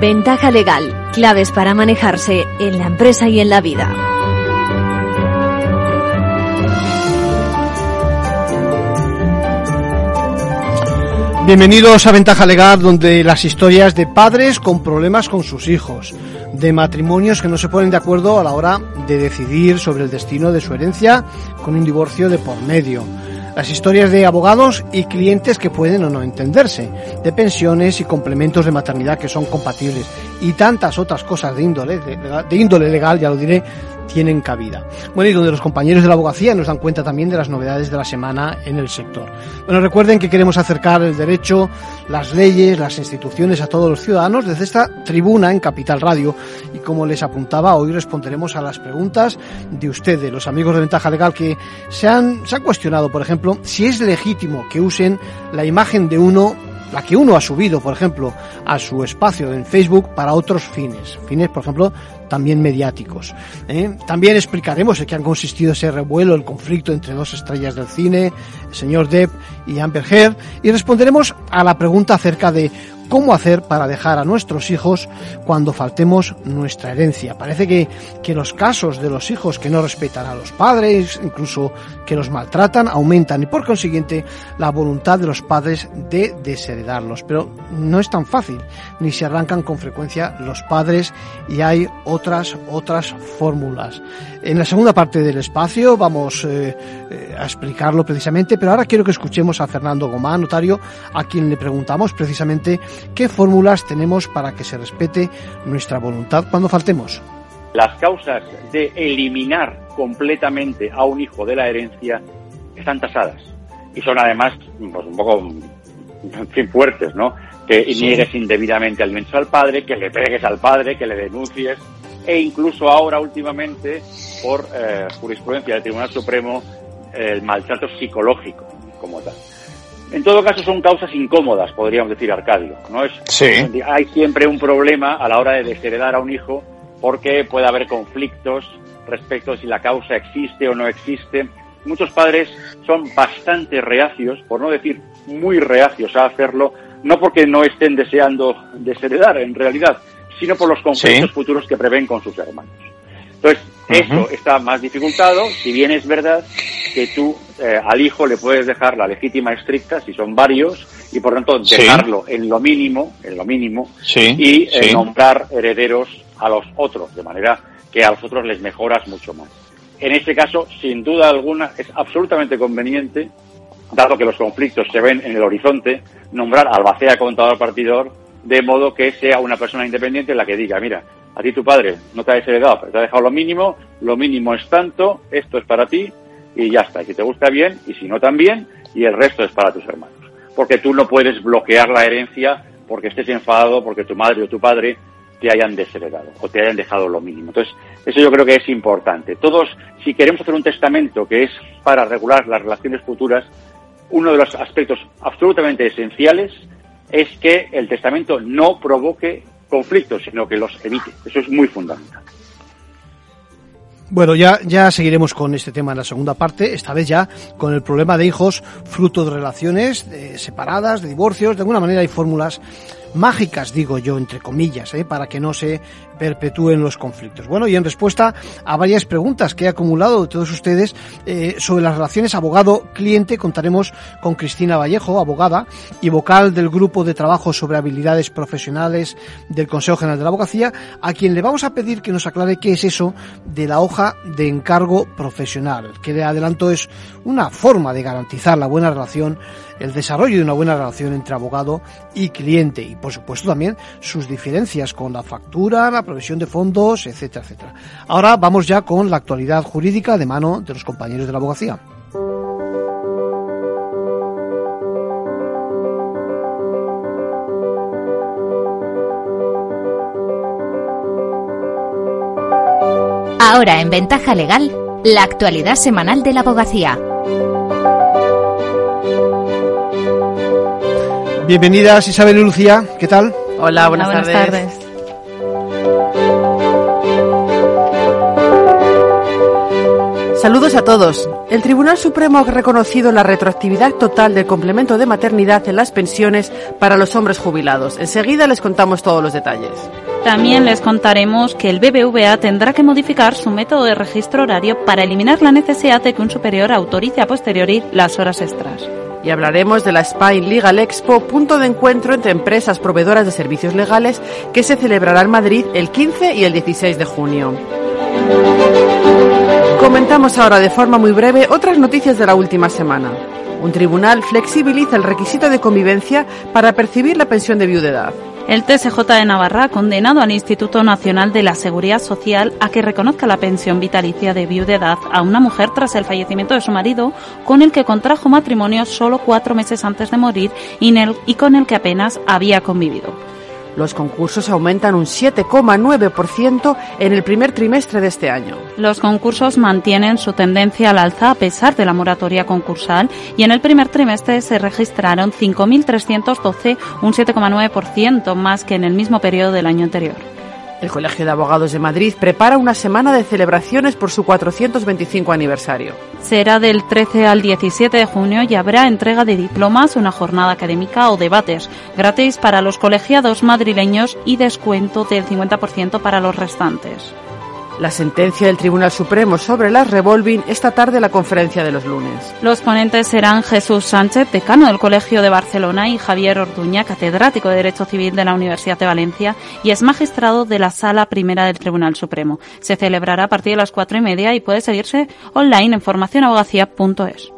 Ventaja legal, claves para manejarse en la empresa y en la vida. Bienvenidos a Ventaja Legal, donde las historias de padres con problemas con sus hijos, de matrimonios que no se ponen de acuerdo a la hora de decidir sobre el destino de su herencia con un divorcio de por medio. Las historias de abogados y clientes que pueden o no entenderse, de pensiones y complementos de maternidad que son compatibles y tantas otras cosas de índole, de, índole legal, ya lo diré, tienen cabida. Bueno, y donde los compañeros de la abogacía nos dan cuenta también de las novedades de la semana en el sector. Bueno, recuerden que queremos acercar el derecho, las leyes, las instituciones a todos los ciudadanos desde esta tribuna en Capital Radio. Y como les apuntaba, hoy responderemos a las preguntas de ustedes, los amigos de Ventaja Legal, que se han, se han cuestionado, por ejemplo, si es legítimo que usen la imagen de uno la que uno ha subido, por ejemplo, a su espacio en Facebook para otros fines, fines, por ejemplo, también mediáticos. ¿eh? También explicaremos en qué han consistido ese revuelo, el conflicto entre dos estrellas del cine, el señor Depp y Amber Heard, y responderemos a la pregunta acerca de cómo hacer para dejar a nuestros hijos cuando faltemos nuestra herencia. Parece que, que los casos de los hijos que no respetan a los padres, incluso que los maltratan, aumentan y por consiguiente la voluntad de los padres de desheredarlos. Pero no es tan fácil, ni se arrancan con frecuencia los padres y hay otras, otras fórmulas. En la segunda parte del espacio vamos eh, eh, a explicarlo precisamente, pero ahora quiero que escuchemos a Fernando Gomá, notario, a quien le preguntamos precisamente qué fórmulas tenemos para que se respete nuestra voluntad cuando faltemos. Las causas de eliminar completamente a un hijo de la herencia están tasadas y son además pues, un poco fuertes, ¿no? Que niegues indebidamente alimentos al padre, que le pegues al padre, que le denuncies e incluso ahora últimamente por eh, jurisprudencia del Tribunal Supremo el maltrato psicológico como tal. En todo caso son causas incómodas, podríamos decir, Arcadio. ¿no? Es, Hay siempre un problema a la hora de desheredar a un hijo porque puede haber conflictos respecto a si la causa existe o no existe. Muchos padres son bastante reacios, por no decir muy reacios a hacerlo, no porque no estén deseando desheredar en realidad, sino por los conflictos futuros que prevén con sus hermanos. Entonces, eso está más dificultado, si bien es verdad que tú eh, al hijo le puedes dejar la legítima estricta, si son varios, y por tanto dejarlo en lo mínimo, en lo mínimo, y eh, nombrar herederos a los otros, de manera que a los otros les mejoras mucho más. En este caso, sin duda alguna, es absolutamente conveniente, dado que los conflictos se ven en el horizonte, nombrar al albacea contador partidor de modo que sea una persona independiente la que diga, mira, a ti tu padre no te ha desheredado, pero te ha dejado lo mínimo, lo mínimo es tanto, esto es para ti y ya está. Y si te gusta bien y si no también, y el resto es para tus hermanos. Porque tú no puedes bloquear la herencia porque estés enfadado porque tu madre o tu padre te hayan desheredado o te hayan dejado lo mínimo. Entonces, eso yo creo que es importante. Todos, si queremos hacer un testamento que es para regular las relaciones futuras, uno de los aspectos absolutamente esenciales es que el testamento no provoque conflictos, sino que los evite. Eso es muy fundamental. Bueno, ya, ya seguiremos con este tema en la segunda parte, esta vez ya con el problema de hijos fruto de relaciones separadas, de divorcios. De alguna manera hay fórmulas mágicas, digo yo, entre comillas, ¿eh? para que no se perpetúen los conflictos. Bueno, y en respuesta a varias preguntas que he acumulado de todos ustedes eh, sobre las relaciones abogado-cliente, contaremos con Cristina Vallejo, abogada y vocal del Grupo de Trabajo sobre Habilidades Profesionales del Consejo General de la Abogacía, a quien le vamos a pedir que nos aclare qué es eso de la hoja de encargo profesional, que de adelanto es una forma de garantizar la buena relación el desarrollo de una buena relación entre abogado y cliente y por supuesto también sus diferencias con la factura, la provisión de fondos, etcétera, etcétera. Ahora vamos ya con la actualidad jurídica de mano de los compañeros de la abogacía. Ahora en Ventaja Legal, la actualidad semanal de la abogacía. Bienvenidas Isabel y Lucía, ¿qué tal? Hola, buenas, tardes. Saludos a todos. El Tribunal Supremo ha reconocido la retroactividad total del complemento de maternidad en las pensiones para los hombres jubilados. Enseguida les contamos todos los detalles. También les contaremos que el BBVA tendrá que modificar su método de registro horario para eliminar la necesidad de que un superior autorice a posteriori las horas extras. Y hablaremos de la Spain Legal Expo, punto de encuentro entre empresas proveedoras de servicios legales, que se celebrará en Madrid el 15 y el 16 de junio. Comentamos ahora de forma muy breve otras noticias de la última semana. Un tribunal flexibiliza el requisito de convivencia para percibir la pensión de viudedad. El TSJ de Navarra ha condenado al Instituto Nacional de la Seguridad Social a que reconozca la pensión vitalicia de viudedad a una mujer tras el fallecimiento de su marido, con el que contrajo matrimonio solo cuatro meses antes de morir y, y con el que apenas había convivido. Los concursos aumentan un 7,9% en el primer trimestre de este año. Los concursos mantienen su tendencia al alza a pesar de la moratoria concursal y en el primer trimestre se registraron 5.312, un 7,9% más que en el mismo periodo del año anterior. El Colegio de Abogados de Madrid prepara una semana de celebraciones por su 425 aniversario. Será del 13 al 17 de junio y habrá entrega de diplomas, una jornada académica o debates, gratis para los colegiados madrileños y descuento del 50% para los restantes la sentencia del Tribunal Supremo sobre las revolving esta tarde la conferencia de los lunes. Los ponentes serán Jesús Sánchez, decano del Colegio de Barcelona, y Javier Orduña, catedrático de Derecho Civil de la Universidad de Valencia y es magistrado de la Sala Primera del Tribunal Supremo. Se celebrará a partir de las cuatro y media y puede seguirse online en formacionabogacía.es.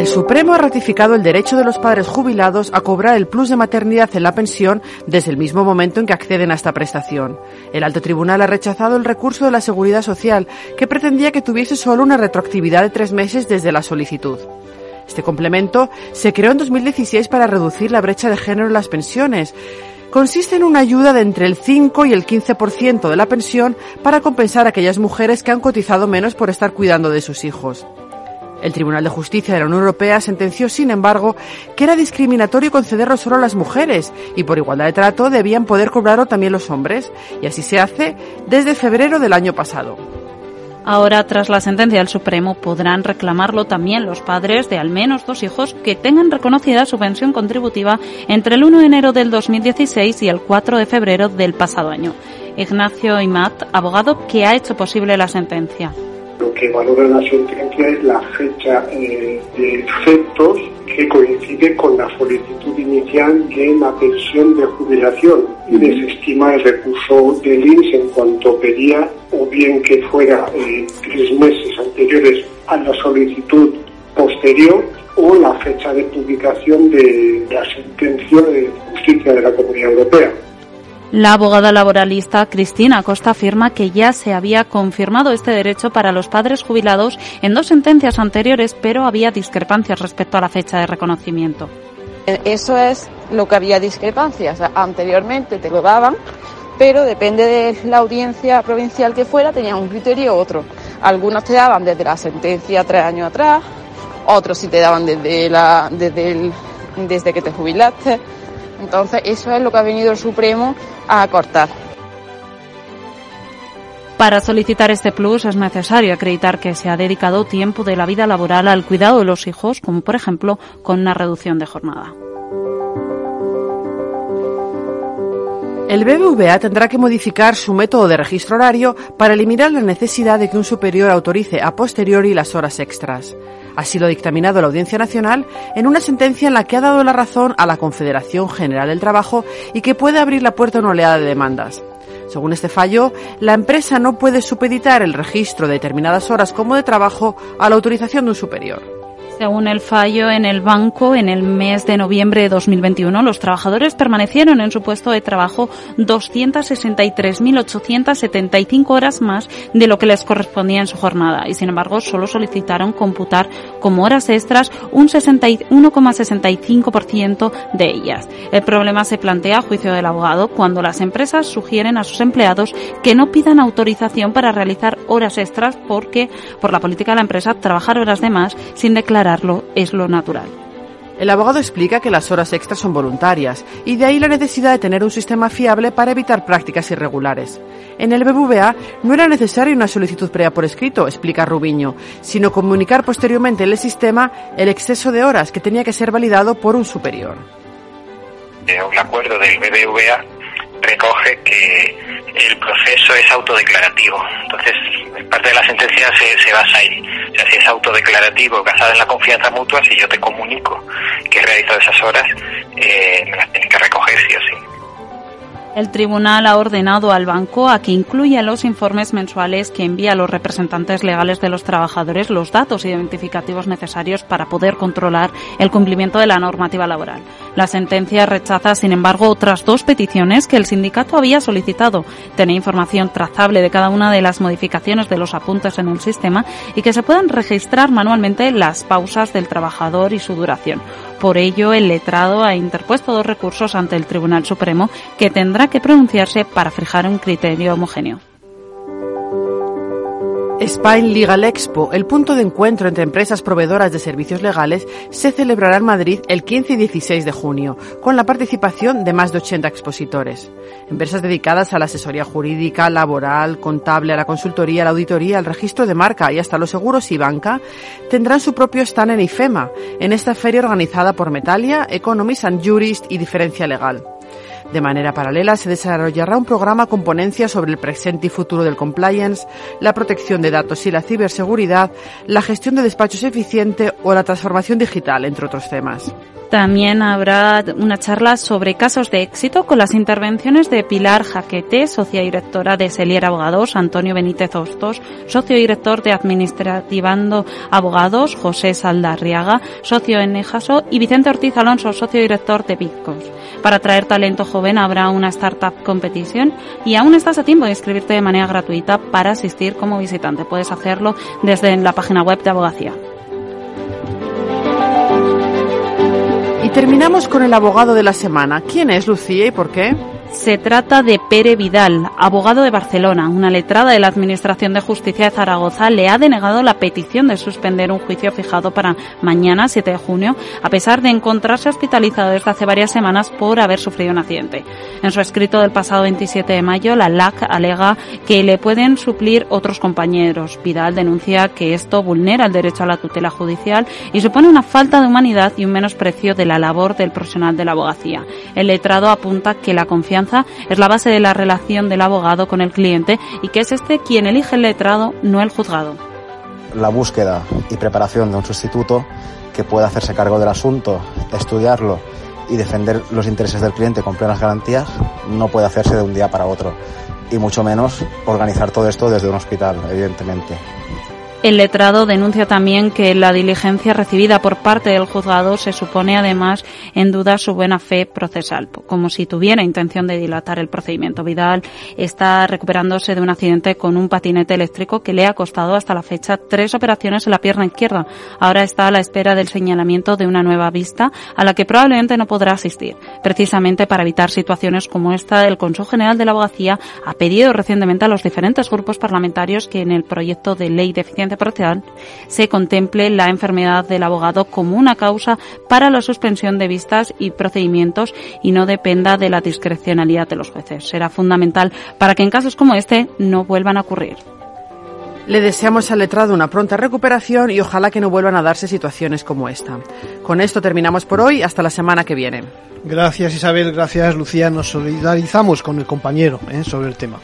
El Supremo ha ratificado el derecho de los padres jubilados a cobrar el plus de maternidad en la pensión desde el mismo momento en que acceden a esta prestación. El alto tribunal ha rechazado el recurso de la Seguridad Social, que pretendía que tuviese solo una retroactividad de tres meses desde la solicitud. Este complemento se creó en 2016 para reducir la brecha de género en las pensiones. Consiste en una ayuda de entre el 5 y el 15% de la pensión para compensar a aquellas mujeres que han cotizado menos por estar cuidando de sus hijos. El Tribunal de Justicia de la Unión Europea sentenció, sin embargo, que era discriminatorio concederlo solo a las mujeres y por igualdad de trato debían poder cobrarlo también los hombres, y así se hace desde febrero del año pasado. Ahora, tras la sentencia del Supremo, podrán reclamarlo también los padres de al menos dos hijos que tengan reconocida su pensión contributiva entre el 1 de enero del 2016 y el 4 de febrero del pasado año. Ignacio Imat, abogado que ha hecho posible la sentencia. Lo que valora la sentencia es la fecha eh, de efectos que coincide con la solicitud inicial de la pensión de jubilación y desestima el recurso del INS en cuanto pedía o bien que fuera eh, tres meses anteriores a la solicitud posterior o la fecha de publicación de la sentencia de justicia de la Comunidad Europea. La abogada laboralista Cristina Costa afirma que ya se había confirmado este derecho para los padres jubilados en dos sentencias anteriores, pero había discrepancias respecto a la fecha de reconocimiento. Eso es lo que había discrepancias. Anteriormente te lo daban, pero depende de la audiencia provincial que fuera, tenían un criterio u otro. Algunos te daban desde la sentencia tres años atrás, otros sí te daban desde, la, desde, desde que te jubilaste. Entonces, eso es lo que ha venido el Supremo a cortar. Para solicitar este plus es necesario acreditar que se ha dedicado tiempo de la vida laboral al cuidado de los hijos, como por ejemplo con una reducción de jornada. El BBVA tendrá que modificar su método de registro horario para eliminar la necesidad de que un superior autorice a posteriori las horas extras. Así lo ha dictaminado la Audiencia Nacional en una sentencia en la que ha dado la razón a la Confederación General del Trabajo y que puede abrir la puerta a una oleada de demandas. Según este fallo, la empresa no puede supeditar el registro de determinadas horas como de trabajo a la autorización de un superior. Según el fallo en el banco, en el mes de noviembre de 2021, los trabajadores permanecieron en su puesto de trabajo 263.875 horas más de lo que les correspondía en su jornada y, sin embargo, solo solicitaron computar como horas extras un 1,65% de ellas. El problema se plantea a juicio del abogado cuando las empresas sugieren a sus empleados que no pidan autorización para realizar horas extras porque, por la política de la empresa, trabajar horas de más sin declarar es lo natural. El abogado explica que las horas extras son voluntarias y de ahí la necesidad de tener un sistema fiable para evitar prácticas irregulares. En el BBVA no era necesaria una solicitud previa por escrito, explica Rubiño, sino comunicar posteriormente en el sistema el exceso de horas que tenía que ser validado por un superior. Un acuerdo del BBVA recoge que el proceso es autodeclarativo. Entonces, parte de la sentencia se, se basa ahí. O sea, si es autodeclarativo, basado en la confianza mutua, si yo te comunico que he realizado esas horas, eh, me las tienes que recoger sí o sí. El tribunal ha ordenado al banco a que incluya los informes mensuales que envía a los representantes legales de los trabajadores los datos identificativos necesarios para poder controlar el cumplimiento de la normativa laboral. La sentencia rechaza, sin embargo, otras dos peticiones que el sindicato había solicitado, tener información trazable de cada una de las modificaciones de los apuntes en el sistema y que se puedan registrar manualmente las pausas del trabajador y su duración. Por ello, el letrado ha interpuesto dos recursos ante el Tribunal Supremo que tendrá que pronunciarse para fijar un criterio homogéneo. Spain Legal Expo, el punto de encuentro entre empresas proveedoras de servicios legales, se celebrará en Madrid el 15 y 16 de junio, con la participación de más de 80 expositores. Empresas dedicadas a la asesoría jurídica, laboral, contable, a la consultoría, a la auditoría, al registro de marca y hasta los seguros y banca tendrán su propio stand en IFEMA, en esta feria organizada por Metalia, Economist and Jurist y Diferencia Legal. De manera paralela, se desarrollará un programa con ponencias sobre el presente y futuro del compliance, la protección de datos y la ciberseguridad, la gestión de despachos eficiente o la transformación digital, entre otros temas. También habrá una charla sobre casos de éxito con las intervenciones de Pilar Jaquete, socia directora de Selier Abogados, Antonio Benítez Hostos, socio director de Administrativando Abogados, José Saldarriaga, socio en Nejaso, y Vicente Ortiz Alonso, socio director de Bitcos. Para atraer talento joven habrá una Startup Competition y aún estás a tiempo de inscribirte de manera gratuita para asistir como visitante. Puedes hacerlo desde la página web de Abogacía. Y terminamos con el abogado de la semana. ¿Quién es Lucía y por qué? Se trata de Pere Vidal, abogado de Barcelona. Una letrada de la Administración de Justicia de Zaragoza le ha denegado la petición de suspender un juicio fijado para mañana, 7 de junio, a pesar de encontrarse hospitalizado desde hace varias semanas por haber sufrido un accidente. En su escrito del pasado 27 de mayo, la LAC alega que le pueden suplir otros compañeros. Vidal denuncia que esto vulnera el derecho a la tutela judicial y supone una falta de humanidad y un menosprecio de la labor del profesional de la abogacía. El letrado apunta que la confianza es la base de la relación del abogado con el cliente y que es este quien elige el letrado, no el juzgado. La búsqueda y preparación de un sustituto que pueda hacerse cargo del asunto, estudiarlo y defender los intereses del cliente con plenas garantías no puede hacerse de un día para otro y mucho menos organizar todo esto desde un hospital, evidentemente. El letrado denuncia también que la diligencia recibida por parte del juzgado se supone además en duda su buena fe procesal, como si tuviera intención de dilatar el procedimiento. Vidal está recuperándose de un accidente con un patinete eléctrico que le ha costado hasta la fecha tres operaciones en la pierna izquierda. Ahora está a la espera del señalamiento de una nueva vista a la que probablemente no podrá asistir. Precisamente para evitar situaciones como esta, el Consejo General de la Abogacía ha pedido recientemente a los diferentes grupos parlamentarios que en el proyecto de ley de eficiencia parcial se contemple la enfermedad del abogado como una causa para la suspensión de vistas y procedimientos y no dependa de la discrecionalidad de los jueces. Será fundamental para que en casos como este no vuelvan a ocurrir. Le deseamos al letrado una pronta recuperación y ojalá que no vuelvan a darse situaciones como esta. Con esto terminamos por hoy, hasta la semana que viene. Gracias Isabel, gracias Lucía, nos solidarizamos con el compañero ¿eh? sobre el tema.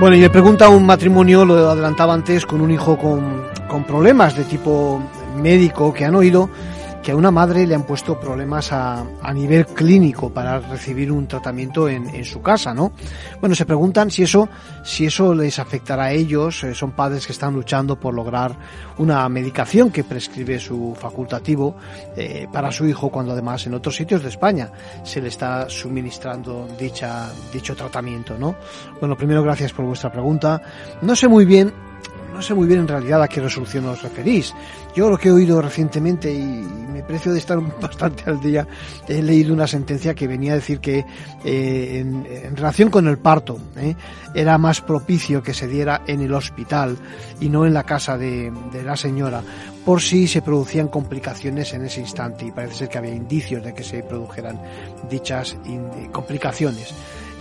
Bueno, y me pregunta un matrimonio, lo adelantaba antes, con un hijo con, con problemas de tipo médico que han oído que a una madre le han puesto problemas a, a nivel clínico para recibir un tratamiento en, en, su casa, ¿no? Bueno, se preguntan si eso, si eso les afectará a ellos. Eh, son padres que están luchando por lograr una medicación que prescribe su facultativo eh, para su hijo, cuando además en otros sitios de España se le está suministrando dicha, dicho tratamiento, ¿no? Bueno, primero gracias por vuestra pregunta. No sé muy bien no sé muy bien en realidad a qué resolución os referís. Yo lo que he oído recientemente y me precio de estar bastante al día, he leído una sentencia que venía a decir que eh, en, relación con el parto eh, era más propicio que se diera en el hospital y no en la casa de la señora por si se producían complicaciones en ese instante y parece ser que había indicios de que se produjeran dichas complicaciones.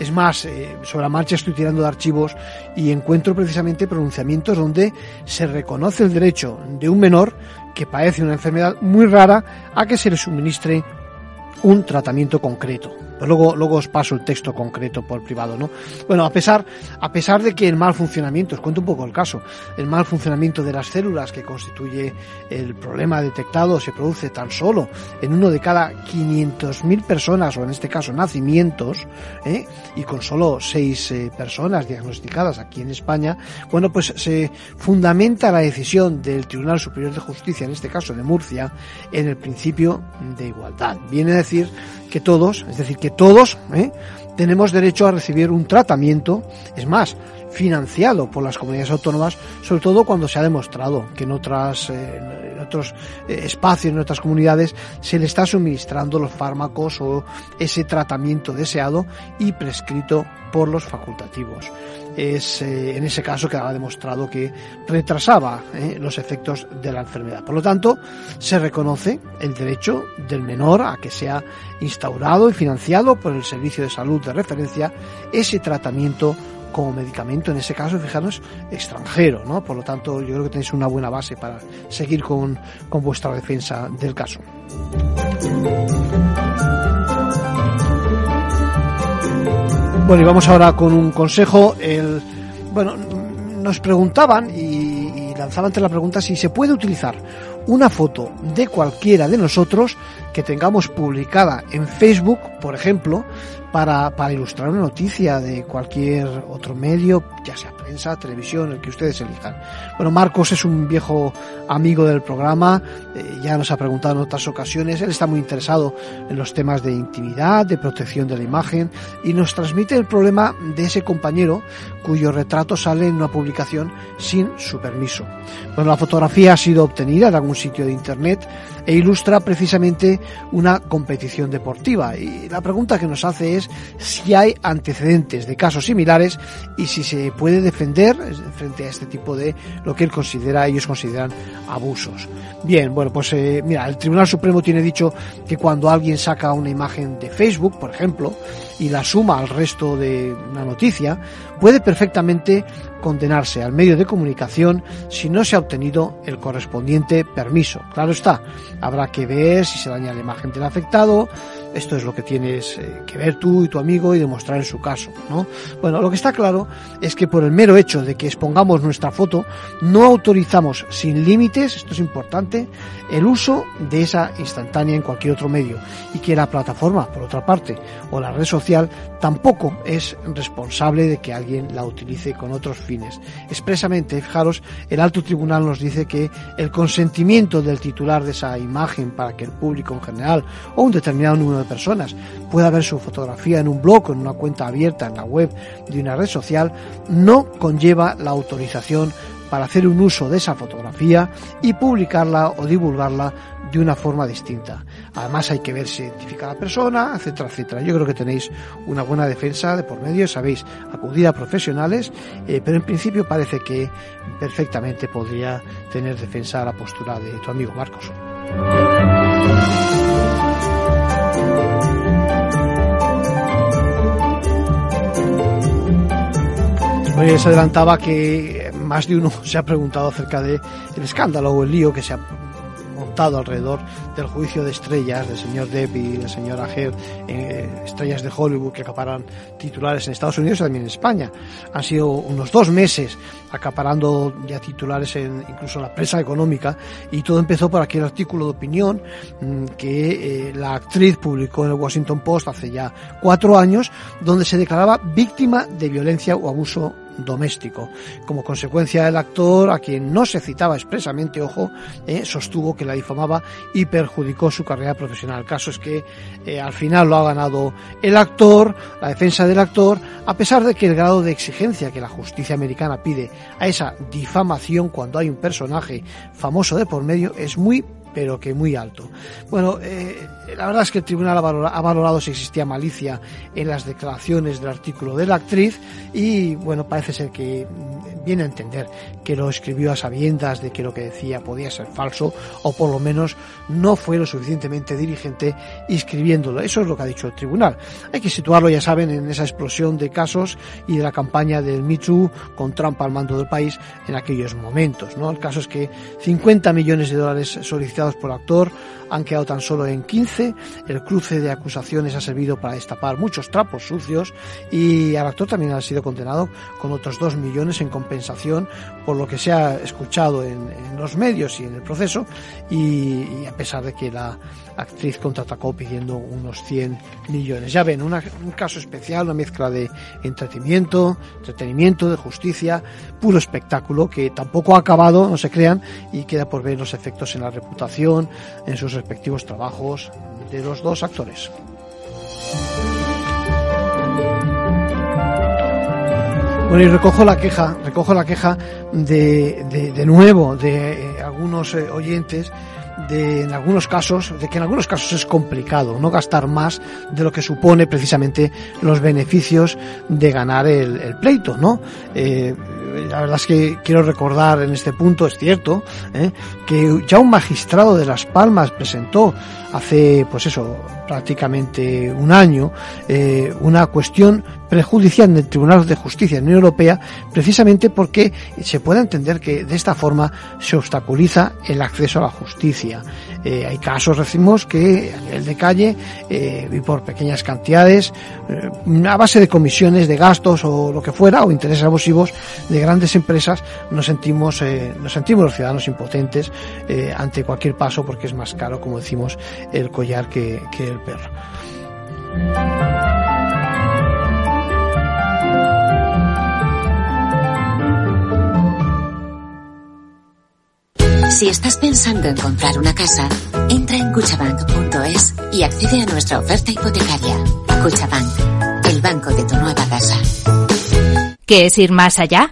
Es más, eh, sobre la marcha estoy tirando de archivos y encuentro precisamente pronunciamientos donde se reconoce el derecho de un menor que padece una enfermedad muy rara a que se le suministre un tratamiento concreto. Pues luego, luego os paso el texto concreto por privado, ¿no? Bueno, a pesar, a pesar de que el mal funcionamiento, os cuento un poco el caso, el mal funcionamiento de las células que constituye el problema detectado se produce tan solo en uno de cada 500.000 personas, o en este caso nacimientos, ¿eh? y con solo seis eh, personas diagnosticadas aquí en España, bueno, pues se fundamenta la decisión del Tribunal Superior de Justicia, en este caso de Murcia, en el principio de igualdad. Viene a decir que todos, es decir, que todos ¿eh? tenemos derecho a recibir un tratamiento, es más, financiado por las comunidades autónomas, sobre todo cuando se ha demostrado que en otras eh, en otros eh, espacios, en otras comunidades, se le está suministrando los fármacos o ese tratamiento deseado y prescrito por los facultativos. Es eh, en ese caso quedaba demostrado que retrasaba eh, los efectos de la enfermedad. Por lo tanto, se reconoce el derecho del menor a que sea instaurado y financiado por el servicio de salud de referencia ese tratamiento como medicamento, en ese caso, fijaros, extranjero, ¿no? Por lo tanto, yo creo que tenéis una buena base para seguir con, con vuestra defensa del caso. Bueno, y vamos ahora con un consejo. El, bueno, nos preguntaban y, y lanzaban ante la pregunta si se puede utilizar una foto de cualquiera de nosotros que tengamos publicada en Facebook, por ejemplo, para, para ilustrar una noticia de cualquier otro medio, ya sea prensa, televisión, el que ustedes elijan. Bueno, Marcos es un viejo amigo del programa, eh, ya nos ha preguntado en otras ocasiones, él está muy interesado en los temas de intimidad, de protección de la imagen y nos transmite el problema de ese compañero cuyo retrato sale en una publicación sin su permiso. Bueno, la fotografía ha sido obtenida en algún sitio de internet e ilustra precisamente una competición deportiva y la pregunta que nos hace es si hay antecedentes de casos similares y si se puede defender frente a este tipo de lo que él considera, ellos consideran abusos. Bien, bueno, pues eh, mira, el Tribunal Supremo tiene dicho que cuando alguien saca una imagen de Facebook, por ejemplo, y la suma al resto de una noticia, puede perfectamente condenarse al medio de comunicación si no se ha obtenido el correspondiente permiso. Claro está, habrá que ver si se daña la imagen del afectado, esto es lo que tienes eh, que ver tú y tu amigo y demostrar en su caso, ¿no? Bueno, lo que está claro es que por el mero hecho de que expongamos nuestra foto, no autorizamos sin límites, esto es importante, el uso de esa instantánea en cualquier otro medio y que la plataforma, por otra parte, o la red social tampoco es responsable de que alguien la utilice con otros fines. Expresamente, fijaros, el alto tribunal nos dice que el consentimiento del titular de esa imagen para que el público en general o un determinado número de personas pueda ver su fotografía en un blog o en una cuenta abierta en la web de una red social no conlleva la autorización para hacer un uso de esa fotografía y publicarla o divulgarla de una forma distinta. Además hay que ver si identifica a la persona, etcétera, etcétera. Yo creo que tenéis una buena defensa de por medio, sabéis, acudir a profesionales, eh, pero en principio parece que perfectamente podría tener defensa a la postura de tu amigo Marcos. Hoy se adelantaba que más de uno se ha preguntado acerca de escándalo o el lío que se ha montado alrededor del juicio de estrellas del señor Depp y del señor Ager, eh, estrellas de Hollywood que acaparan titulares en Estados Unidos y también en España. Han sido unos dos meses acaparando ya titulares en incluso en la prensa económica y todo empezó por aquel artículo de opinión mm, que eh, la actriz publicó en el Washington Post hace ya cuatro años donde se declaraba víctima de violencia o abuso doméstico. Como consecuencia, el actor, a quien no se citaba expresamente, ojo, eh, sostuvo que la difamaba y perjudicó su carrera profesional. El caso es que eh, al final lo ha ganado el actor, la defensa del actor, a pesar de que el grado de exigencia que la justicia americana pide a esa difamación cuando hay un personaje famoso de por medio es muy pero que muy alto. Bueno, eh, la verdad es que el tribunal ha valorado, si existía malicia en las declaraciones del artículo de la actriz y bueno, parece ser que viene a entender que lo escribió a sabiendas de que lo que decía podía ser falso o por lo menos no fue lo suficientemente dirigente escribiéndolo. Eso es lo que ha dicho el tribunal. Hay que situarlo, ya saben, en esa explosión de casos y de la campaña del Too con Trump al mando del país en aquellos momentos. ¿no? El caso es que 50 millones de dólares solicitados por el actor han quedado tan solo en 15. El cruce de acusaciones ha servido para destapar muchos trapos sucios y al actor también ha sido condenado con otros 2 millones en compensación por lo que se ha escuchado en, en los medios y en el proceso y, a pesar de que la actriz contraatacó pidiendo unos 100 millones. Ya ven, un caso especial, una mezcla de entretenimiento, entretenimiento, de justicia, puro espectáculo que tampoco ha acabado, no se crean, y queda por ver los efectos en la reputación, en sus respectivos trabajos de los dos actores. Bueno, y recojo la queja, recojo la queja de, de, de nuevo de eh, algunos eh, oyentes de en algunos casos, de que en algunos casos es complicado no gastar más de lo que supone precisamente los beneficios de ganar el, el pleito, ¿no? Eh, la verdad es que quiero recordar en este punto, es cierto, ¿eh? que ya un magistrado de Las Palmas presentó hace, pues eso, prácticamente un año, eh, una cuestión prejudicial en Tribunal de Justicia de la Unión Europea, precisamente porque se puede entender que de esta forma se obstaculiza el acceso a la justicia. Eh, hay casos, decimos, que a nivel de calle eh, y por pequeñas cantidades, a base de comisiones, de gastos o lo que fuera, o intereses abusivos de grandes empresas, nos sentimos, eh, nos sentimos los ciudadanos impotentes eh, ante cualquier paso porque es más caro, como decimos, el collar que, que el perro. Si estás pensando en comprar una casa, entra en cuchabank.es y accede a nuestra oferta hipotecaria. Cuchabank, el banco de tu nueva casa. ¿Qué es ir más allá?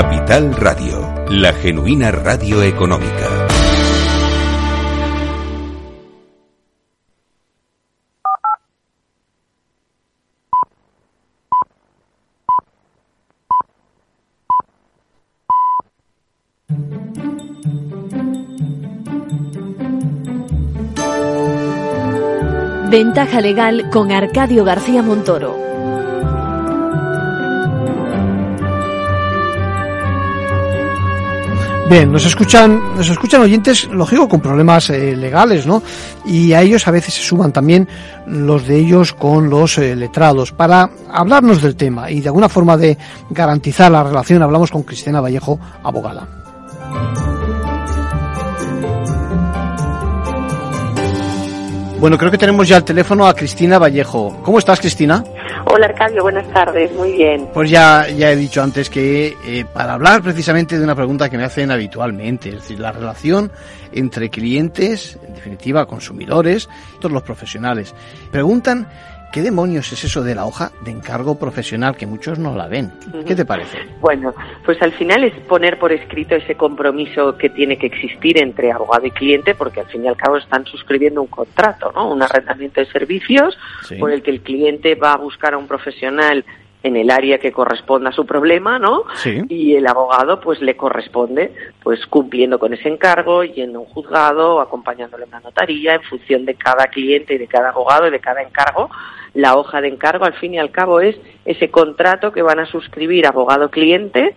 Capital Radio, la genuina radio económica. Ventaja legal con Arcadio García Montoro. Bien, nos escuchan, nos escuchan oyentes, lógico, con problemas eh, legales, ¿no? Y a ellos a veces se suman también los de ellos con los eh, letrados. Para hablarnos del tema y de alguna forma de garantizar la relación, hablamos con Cristina Vallejo, abogada. Bueno, creo que tenemos ya el teléfono a Cristina Vallejo. ¿Cómo estás, Cristina? Hola, Arcadio, buenas tardes, muy bien. Pues ya, ya he dicho antes que eh, para hablar precisamente de una pregunta que me hacen habitualmente, es decir, la relación entre clientes, en definitiva consumidores, todos los profesionales, preguntan ¿Qué demonios es eso de la hoja de encargo profesional que muchos no la ven? ¿Qué te parece? Bueno, pues al final es poner por escrito ese compromiso que tiene que existir entre abogado y cliente, porque al fin y al cabo están suscribiendo un contrato, ¿no? Un arrendamiento de servicios por el que el cliente va a buscar a un profesional en el área que corresponda a su problema, ¿no? Sí. Y el abogado, pues le corresponde, pues cumpliendo con ese encargo, yendo a un juzgado, acompañándole en una notaría, en función de cada cliente y de cada abogado y de cada encargo. La hoja de encargo, al fin y al cabo, es ese contrato que van a suscribir abogado-cliente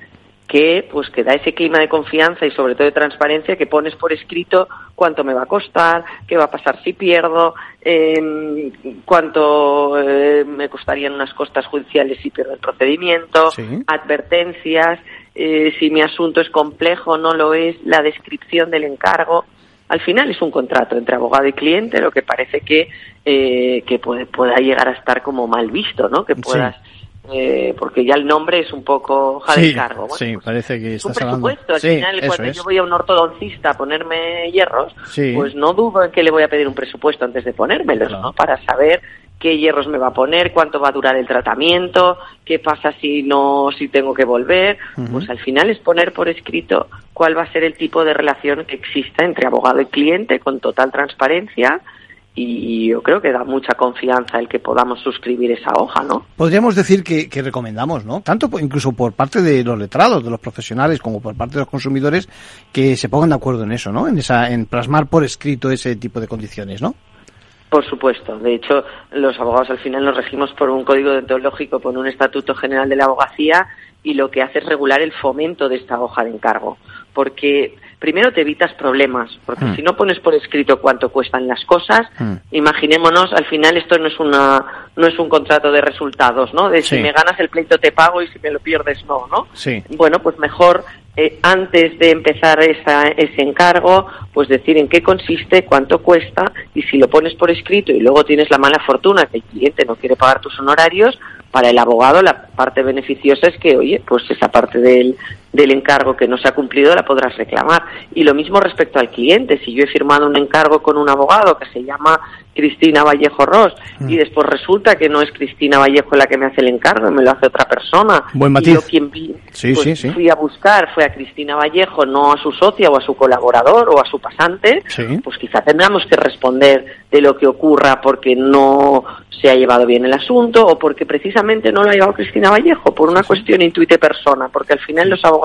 que pues que da ese clima de confianza y sobre todo de transparencia que pones por escrito cuánto me va a costar, qué va a pasar si pierdo, eh, cuánto eh, me costarían unas costas judiciales si pierdo el procedimiento, advertencias, eh, si mi asunto es complejo o no lo es, la descripción del encargo. Al final es un contrato entre abogado y cliente, lo que parece que, eh, que puede, pueda llegar a estar como mal visto, ¿no? Que puedas eh, porque ya el nombre es un poco hoja de encargo. sí, parece que es un estás presupuesto. Al Sí, final, cuando es. yo voy a un ortodoncista a ponerme hierros, Sí. pues no dudo en que le voy a pedir un presupuesto antes de ponérmelos, ¿no? Para saber qué hierros me va a poner, cuánto va a durar el tratamiento, qué pasa si no, si tengo que volver. Pues al final es poner por escrito cuál va a ser el tipo de relación que exista entre abogado y cliente con total transparencia y yo creo que da mucha confianza el que podamos suscribir esa hoja, ¿no? Podríamos decir que, que recomendamos, ¿no? Tanto incluso por parte de los letrados, de los profesionales, como por parte de los consumidores, que se pongan de acuerdo en eso, ¿no? En esa, en plasmar por escrito ese tipo de condiciones, ¿no? Por supuesto. De hecho, los abogados al final nos regimos por un código deontológico, por un estatuto general de la abogacía y lo que hace es regular el fomento de esta hoja de encargo. Porque primero te evitas problemas, porque Hmm. si no pones por escrito cuánto cuestan las cosas, imaginémonos, al final esto no es una no es un contrato de resultados, ¿no? De si me ganas el pleito te pago y si me lo pierdes no, ¿no? Sí. Bueno, pues mejor eh, antes de empezar esa, ese encargo, pues decir en qué consiste, cuánto cuesta y si lo pones por escrito y luego tienes la mala fortuna que el cliente no quiere pagar tus honorarios, para el abogado la parte beneficiosa es que, oye, pues esa parte del, del encargo que no se ha cumplido la podrás reclamar. Y lo mismo respecto al cliente. Si yo he firmado un encargo con un abogado que se llama Cristina Vallejo Ross y después resulta que no es Cristina Vallejo la que me hace el encargo y me lo hace otra persona. Buen y matiz. yo quien vi, Sí, pues sí, sí. fui a buscar fue a Cristina Vallejo, no a su socia o a su colaborador o a su pasante, pues quizá tendremos que responder de lo que ocurra porque no se ha llevado bien el asunto o porque precisamente no lo ha llevado Cristina Vallejo por una cuestión intuite persona, porque al final los abogados,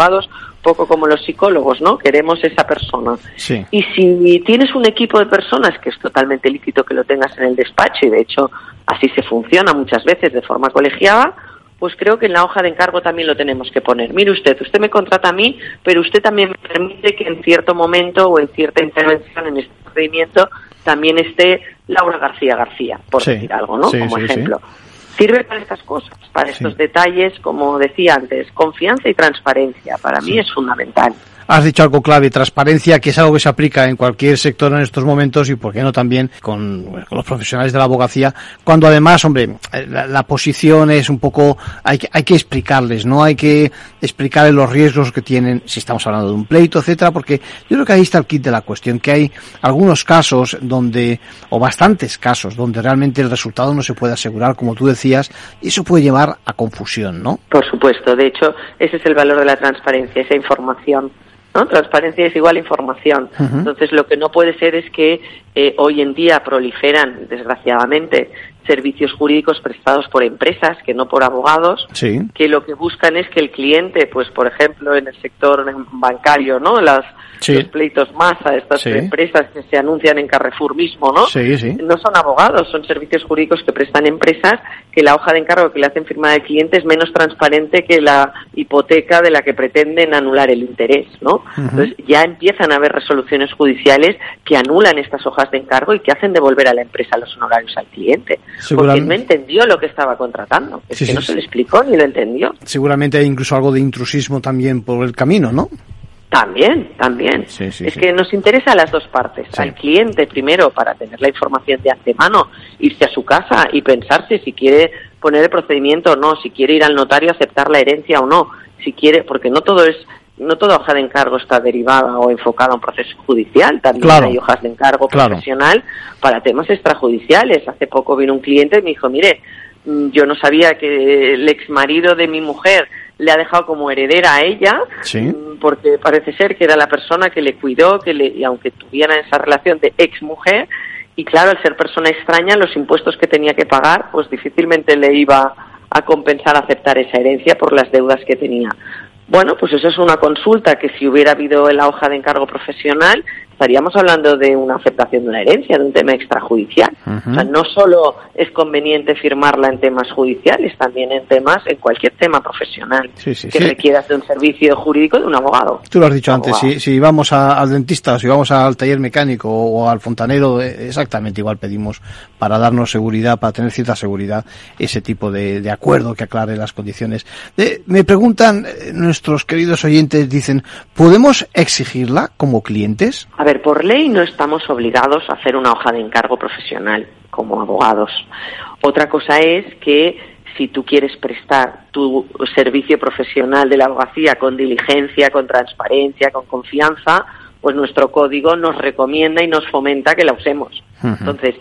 poco como los psicólogos, ¿no? Queremos esa persona. Sí. Y si tienes un equipo de personas, que es totalmente lícito que lo tengas en el despacho, y de hecho así se funciona muchas veces de forma colegiada, pues creo que en la hoja de encargo también lo tenemos que poner. Mire usted, usted me contrata a mí, pero usted también me permite que en cierto momento o en cierta intervención en este procedimiento también esté Laura García García, por Sí. decir algo, ¿no? Sí, Como sí, ejemplo. Sirve para estas cosas, para estos detalles, como decía antes, confianza y transparencia. Para mí es fundamental. Has dicho algo clave, transparencia, que es algo que se aplica en cualquier sector en estos momentos y, por qué no, también con, los profesionales de la abogacía, cuando además, hombre, la, posición es un poco, hay que, hay que explicarles, ¿no? Hay que explicarles los riesgos que tienen, si estamos hablando de un pleito, etcétera, porque yo creo que ahí está el kit de la cuestión, que hay algunos casos donde, o bastantes casos, donde realmente el resultado no se puede asegurar, como tú decías, y eso puede llevar a confusión, ¿no? Por supuesto, de hecho, ese es el valor de la transparencia, esa información Transparencia es igual a información. Entonces, lo que no puede ser es que eh, hoy en día proliferan, desgraciadamente, servicios jurídicos prestados por empresas que no por abogados, que lo que buscan es que el cliente, pues por ejemplo en el sector bancario, ¿no? Las los pleitos masa, estas empresas que se anuncian en Carrefour mismo, ¿no? No son abogados, son servicios jurídicos que prestan empresas que la hoja de encargo que le hacen firmar al cliente es menos transparente que la hipoteca de la que pretenden anular el interés, ¿no? Entonces ya empiezan a haber resoluciones judiciales que anulan estas hojas de encargo y que hacen devolver a la empresa los honorarios al cliente. Porque no entendió lo que estaba contratando. Es que no se le explicó ni lo entendió. Seguramente hay incluso algo de intrusismo también por el camino, ¿no? También, también. es que nos interesa a las dos partes. Al cliente primero para tener la información de antemano, irse a su casa y pensarse si quiere poner el procedimiento o no, si quiere ir al notario a aceptar la herencia o no, si quiere, porque no todo es no toda hoja de encargo está derivada o enfocada a un proceso judicial, también hay hojas de encargo profesional para temas extrajudiciales. Hace poco vino un cliente y me dijo, mire, mm, yo no sabía que el ex marido de mi mujer le ha dejado como heredera a ella, mm, porque parece ser que era la persona que le cuidó, que le, y aunque tuviera esa relación de ex mujer, y claro, al ser persona extraña, los impuestos que tenía que pagar, pues difícilmente le iba a compensar aceptar esa herencia por las deudas que tenía. Bueno, pues eso es una consulta que si hubiera habido en la hoja de encargo profesional estaríamos hablando de una aceptación de una herencia, de un tema extrajudicial. O sea, no solo es conveniente firmarla en temas judiciales, también en temas, en cualquier tema profesional que requieras de un servicio jurídico de un abogado. Tú lo has dicho antes, si, si vamos al dentista, si vamos al taller mecánico o, al fontanero, eh, exactamente igual pedimos para darnos seguridad, para tener cierta seguridad, ese tipo de, de acuerdo que aclare las condiciones. me preguntan eh, nuestros queridos oyentes, dicen, ¿podemos exigirla como clientes? A ver, por ley no estamos obligados a hacer una hoja de encargo profesional como abogados. Otra cosa es que si tú quieres prestar tu servicio profesional de la abogacía con diligencia, con transparencia, con confianza, pues nuestro código nos recomienda y nos fomenta que la usemos. Entonces,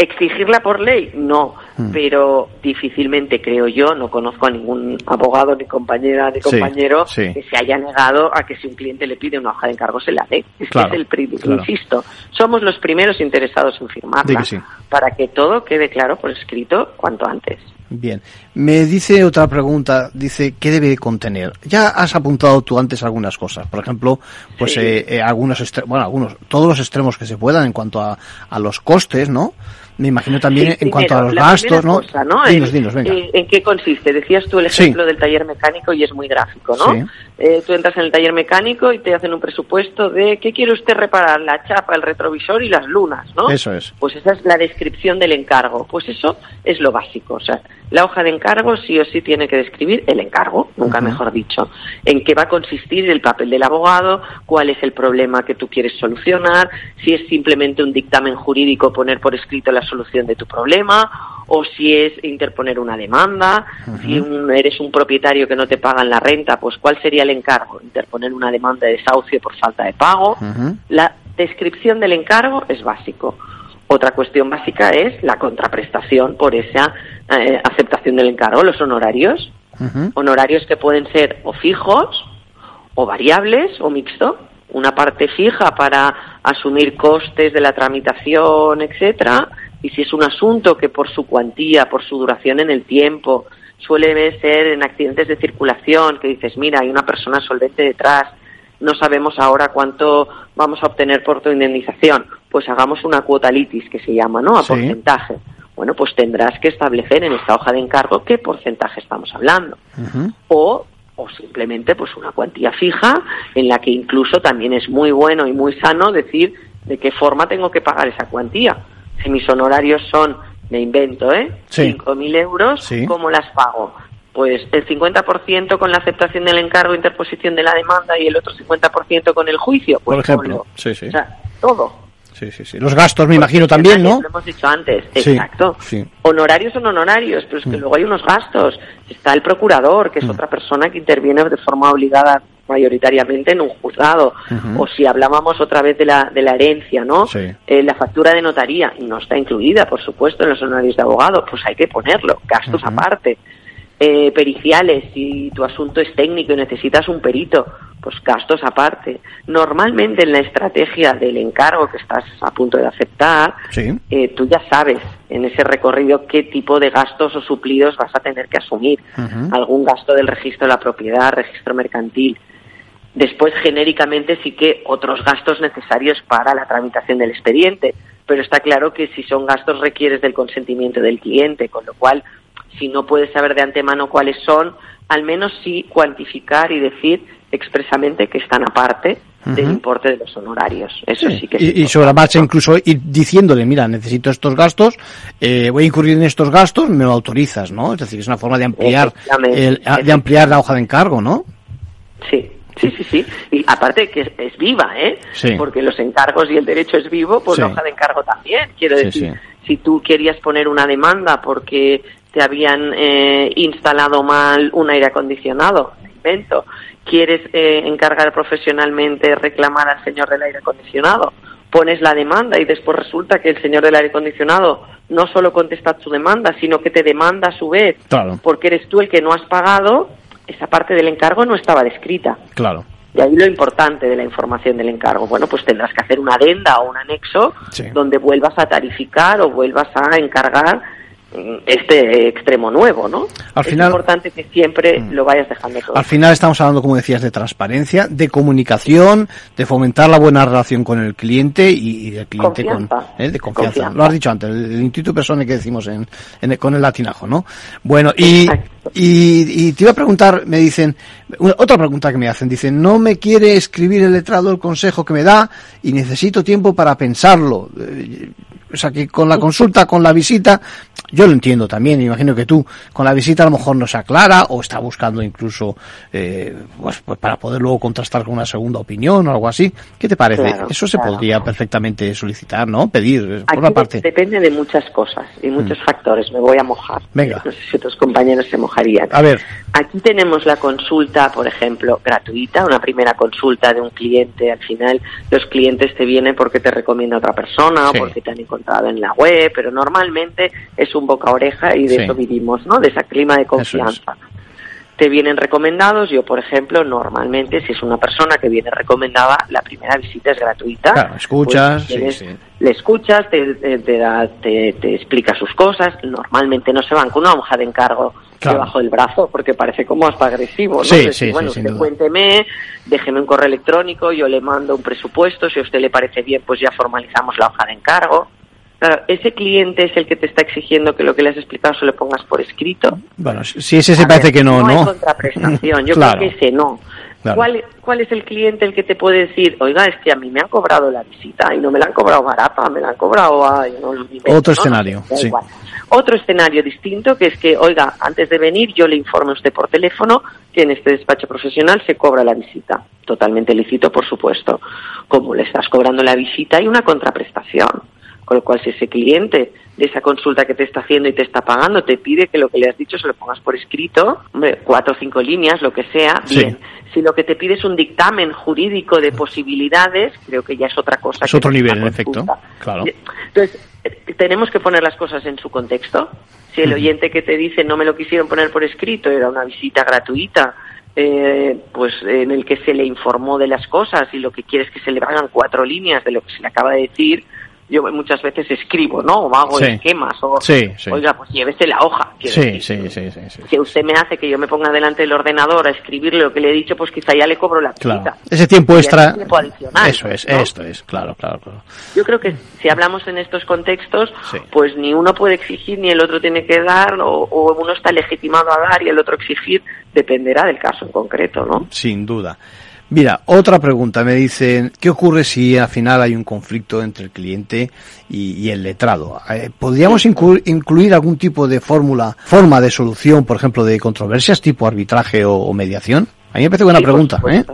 ¿Exigirla por ley? No, hmm. pero difícilmente creo yo, no conozco a ningún abogado, ni compañera, ni compañero que se haya negado a que si un cliente le pide una hoja de encargo se la dé. Es que es el primer, insisto, somos los primeros interesados en firmarla para que todo quede claro por escrito cuanto antes. Bien, me dice otra pregunta, dice, ¿qué debe contener? Ya has apuntado tú antes algunas cosas, por ejemplo, pues eh, eh, algunos, bueno, algunos, todos los extremos que se puedan en cuanto a, a los costes, ¿no? Me imagino también en cuanto a los gastos, ¿no? Dinos, dinos, venga. ¿En, qué consiste? Decías tú el ejemplo del taller mecánico y es muy gráfico, ¿no? Eh, tú entras en el taller mecánico y te hacen un presupuesto de qué quiere usted reparar, la chapa, el retrovisor y las lunas, ¿no? Eso es. Pues esa es la descripción del encargo. Pues eso es lo básico. O sea, la hoja de encargo sí o sí tiene que describir el encargo, nunca mejor dicho, en qué va a consistir el papel del abogado, cuál es el problema que tú quieres solucionar, si es simplemente un dictamen jurídico poner por escrito la solución de tu problema o si es interponer una demanda, si eres un propietario que no te pagan la renta, pues cuál sería el encargo, interponer una demanda de desahucio por falta de pago. La descripción del encargo es básico. Otra cuestión básica es la contraprestación por esa eh, aceptación del encargo, los honorarios. Honorarios que pueden ser o fijos, o variables, o mixto. Una parte fija para asumir costes de la tramitación, etcétera, y si es un asunto que por su cuantía, por su duración en el tiempo, suele ser en accidentes de circulación, que dices, mira, hay una persona solvente detrás, no sabemos ahora cuánto vamos a obtener por tu indemnización, pues hagamos una cuota litis que se llama, ¿no? A porcentaje. Bueno, pues tendrás que establecer en esta hoja de encargo qué porcentaje estamos hablando. O o simplemente pues una cuantía fija en la que incluso también es muy bueno y muy sano decir de qué forma tengo que pagar esa cuantía si mis honorarios son, me invento, ¿eh? 5.000 euros, ¿cómo las pago? pues el 50% con la aceptación del encargo, interposición de la demanda y el otro 50% con el juicio. Pues Por ejemplo, ponlo. sí, sí. O sea, todo. Sí, sí, sí. Los gastos, me imagino también, ¿no? Lo hemos dicho antes, Sí, exacto. Sí. Honorarios son honorarios, pero es que luego hay unos gastos. Está el procurador, que es otra persona que interviene de forma obligada mayoritariamente en un juzgado. O si hablábamos otra vez de la, de la herencia, ¿no? Sí. Eh, la factura de notaría no está incluida, por supuesto, en los honorarios de abogado, pues hay que ponerlo, gastos aparte. Eh, periciales, si tu asunto es técnico y necesitas un perito, pues gastos aparte. Normalmente en la estrategia del encargo que estás a punto de aceptar, Sí. eh, tú ya sabes en ese recorrido qué tipo de gastos o suplidos vas a tener que asumir. Algún gasto del registro de la propiedad, registro mercantil. Después, genéricamente, sí que otros gastos necesarios para la tramitación del expediente. Pero está claro que si son gastos requieres del consentimiento del cliente, con lo cual, si no puedes saber de antemano cuáles son, al menos sí cuantificar y decir expresamente que están aparte del importe de los honorarios. Eso sí, que es Y, y sobre la marcha incluso ir diciéndole, mira, necesito estos gastos, eh, voy a incurrir en estos gastos, me lo autorizas, ¿no? Es decir, es una forma de ampliar, el- de ampliar la hoja de encargo, ¿no? Sí, sí, sí, sí. Y aparte que es, es viva, ¿eh? Sí. Porque los encargos y el derecho es vivo, pues Sí. la hoja de encargo también. Quiero decir, sí. si tú querías poner una demanda porque te habían eh, instalado mal un aire acondicionado, invento, quieres eh, encargar profesionalmente reclamar al señor del aire acondicionado, pones la demanda y después resulta que el señor del aire acondicionado no solo contesta tu demanda, sino que te demanda a su vez Claro, porque eres tú el que no has pagado, esa parte del encargo no estaba descrita. claro. De ahí lo importante de la información del encargo. Bueno, pues tendrás que hacer una adenda o un anexo Sí. donde vuelvas a tarificar o vuelvas a encargar este extremo nuevo, ¿no? Al es final- Mm. importante que siempre lo vayas dejando todo. Al final estamos hablando, como decías, de transparencia, de comunicación, de fomentar la buena relación con el cliente y, y del cliente con Confianza. ¿eh? de confianza. Confianza. Lo has dicho antes, el, el instituto persona que decimos en, en el- con el latinajo, ¿no? Bueno, y, y, y te iba a preguntar, me dicen, una- otra pregunta que me hacen, dicen, no me quiere escribir el letrado el consejo que me da y necesito tiempo para pensarlo. Eh, O sea que con la consulta, con la visita, yo lo entiendo también, me imagino que tú, con la visita a lo mejor no se aclara o está buscando incluso eh, pues, pues para poder luego contrastar con una segunda opinión o algo así. ¿Qué te parece? Claro, Eso se claro. podría perfectamente solicitar, ¿no? Pedir, eh, por Aquí una parte. depende de muchas cosas y muchos factores. Me voy a mojar. Venga. No sé si otros compañeros se mojarían. A ver, Aquí tenemos la consulta, por ejemplo, gratuita, una primera consulta de un cliente. Al final, los clientes te vienen porque te recomienda otra persona Sí. o porque te han encontrado en la web, pero normalmente es un boca a oreja y de Sí. eso vivimos, ¿no? De esa clima de confianza. Te vienen recomendados. Yo, por ejemplo, normalmente, si es una persona que viene recomendada, la primera visita es gratuita. claro, escuchas, Pues sí, tienes- sí. le escuchas, te, te, te da- te- te explica sus cosas. Normalmente no se van con una hoja de encargo Claro. debajo del brazo porque parece como hasta agresivo. ¿no? Sí, Es decir, sí, sí, bueno, sin usted cuénteme, déjeme un correo electrónico, yo le mando un presupuesto, si a usted le parece bien, pues ya formalizamos la hoja de encargo. Claro, ese cliente es el que te está exigiendo que lo que le has explicado se lo pongas por escrito. Bueno, si ese se parece ver, que no, hay ¿no? contraprestación. Yo Claro. creo que ese no. Claro. ¿Cuál, ¿Cuál es el cliente el que te puede decir, oiga, es que a mí me han cobrado la visita y no me la han cobrado barata, me la han cobrado a... no, Otro ¿no? escenario, sí. Otro escenario distinto que es que, oiga, antes de venir yo le informe a usted por teléfono que en este despacho profesional se cobra la visita. Totalmente lícito, por supuesto. Como le estás cobrando la visita hay una contraprestación. Con lo cual, si ese cliente de esa consulta que te está haciendo y te está pagando te pide que lo que le has dicho se lo pongas por escrito, hombre, cuatro o cinco líneas, lo que sea, Sí. bien. Si lo que te pide es un dictamen jurídico de posibilidades, creo que ya es otra cosa. Es que otro nivel, en efecto. Claro. Entonces, eh, tenemos que poner las cosas en su contexto. Si el oyente que te dice no me lo quisieron poner por escrito, era una visita gratuita, eh, pues en el que se le informó de las cosas y lo que quiere es que se le hagan cuatro líneas de lo que se le acaba de decir, yo muchas veces escribo, ¿no? O hago Sí. esquemas, o, Sí, sí. oiga, pues llévese la hoja. quiero Sí, decir. sí, sí, sí, sí. Si usted me hace que yo me ponga delante del ordenador a escribirle lo que le he dicho, pues quizá ya le cobro la Claro. visita. Ese tiempo extra. es tiempo adicional, Eso es, ¿no? esto es, claro, claro, claro. Yo creo que si hablamos en estos contextos, Sí. pues ni uno puede exigir ni el otro tiene que dar, o, o uno está legitimado a dar y el otro exigir, dependerá del caso en concreto, ¿no? Sin duda. Mira, otra pregunta. Me dicen, ¿qué ocurre si al final hay un conflicto entre el cliente y, y el letrado? Eh, ¿Podríamos inclu- incluir algún tipo de fórmula, forma de solución, por ejemplo, de controversias tipo arbitraje o, o mediación? A mí me parece buena Sí, pregunta, ¿eh?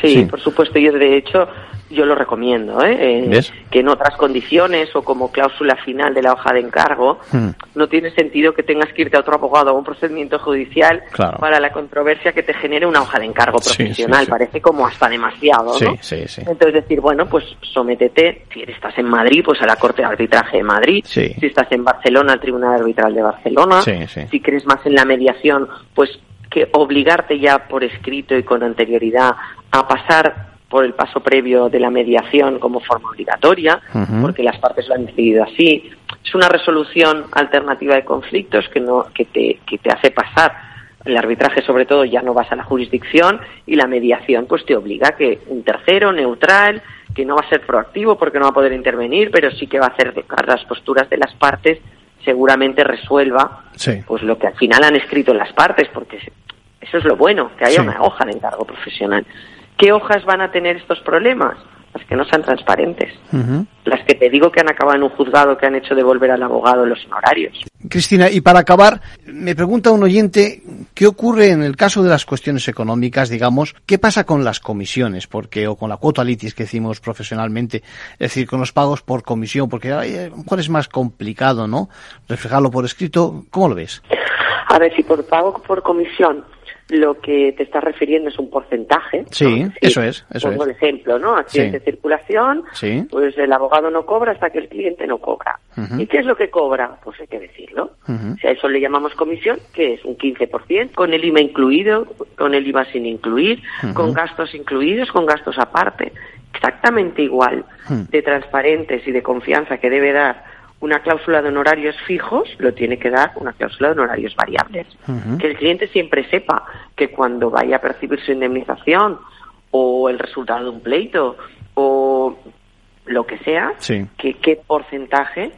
Sí, Sí. por supuesto. Yo, de hecho, yo lo recomiendo, ¿eh? Eh. Que en otras condiciones o como cláusula final de la hoja de encargo, Hmm. no tiene sentido que tengas que irte a otro abogado o a un procedimiento judicial Claro. para la controversia que te genere una hoja de encargo sí, profesional. sí. Parece como hasta demasiado, Sí, ¿no? sí, sí. Entonces decir, bueno, pues sométete, si estás en Madrid, pues a la Corte de Arbitraje de Madrid, Sí. si estás en Barcelona, al Tribunal Arbitral de Barcelona, Sí, sí. si crees más en la mediación, pues que obligarte ya por escrito y con anterioridad a pasar por el paso previo de la mediación como forma obligatoria, porque las partes lo han decidido así. Es una resolución alternativa de conflictos que no que te que te hace pasar el arbitraje sobre todo ya no vas a la jurisdicción y la mediación pues te obliga a que un tercero neutral que no va a ser proactivo porque no va a poder intervenir pero sí que va a hacer las posturas de las partes seguramente resuelva Sí. pues lo que al final han escrito las partes, porque eso es lo bueno, que haya Sí. una hoja de encargo profesional. ¿Qué hojas van a tener estos problemas? Las que no sean transparentes. Las que te digo que han acabado en un juzgado que han hecho devolver al abogado los honorarios. Cristina, y para acabar, me pregunta un oyente, ¿qué ocurre en el caso de las cuestiones económicas, digamos? ¿Qué pasa con las comisiones? Porque, o con la cuota litis que decimos profesionalmente, es decir, con los pagos por comisión, porque ay, a lo mejor es más complicado, ¿no? Reflejarlo por escrito, ¿cómo lo ves? A ver, si por pago por comisión lo que te estás refiriendo es un porcentaje. Sí, eso es, eso Pongo es. el ejemplo, ¿no? Accidente Sí. de circulación, Sí. pues el abogado no cobra hasta que el cliente no cobra. ¿Y qué es lo que cobra? Pues hay que decirlo. Ujú. Si a eso le llamamos comisión, que es un 15%, con el IVA incluido, con el IVA sin incluir, con gastos incluidos, con gastos aparte. Exactamente igual de transparentes y de confianza que debe dar una cláusula de honorarios fijos, lo tiene que dar una cláusula de honorarios variables. Que el cliente siempre sepa que cuando vaya a percibir su indemnización o el resultado de un pleito o lo que sea, Sí. que qué porcentaje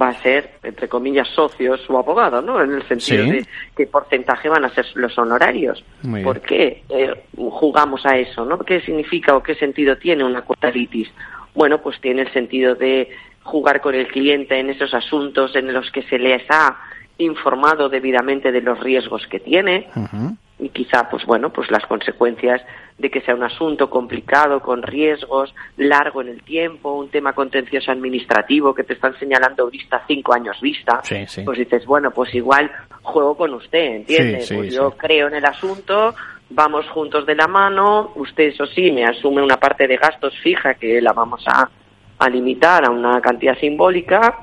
va a ser, entre comillas, socios o abogado, ¿no? En el sentido Sí. de qué porcentaje van a ser los honorarios. ¿Por qué eh, jugamos a eso, no? ¿Qué significa o qué sentido tiene una cuota litis? Bueno, pues tiene el sentido de jugar con el cliente en esos asuntos en los que se les ha informado debidamente de los riesgos que tiene, y quizá pues bueno pues las consecuencias de que sea un asunto complicado con riesgos largo en el tiempo un tema contencioso administrativo que te están señalando vista cinco años vista Sí, sí. pues dices bueno pues igual juego con usted entiende Sí, sí, pues yo creo en el asunto vamos juntos de la mano usted eso sí me asume una parte de gastos fija que la vamos a, a limitar a una cantidad simbólica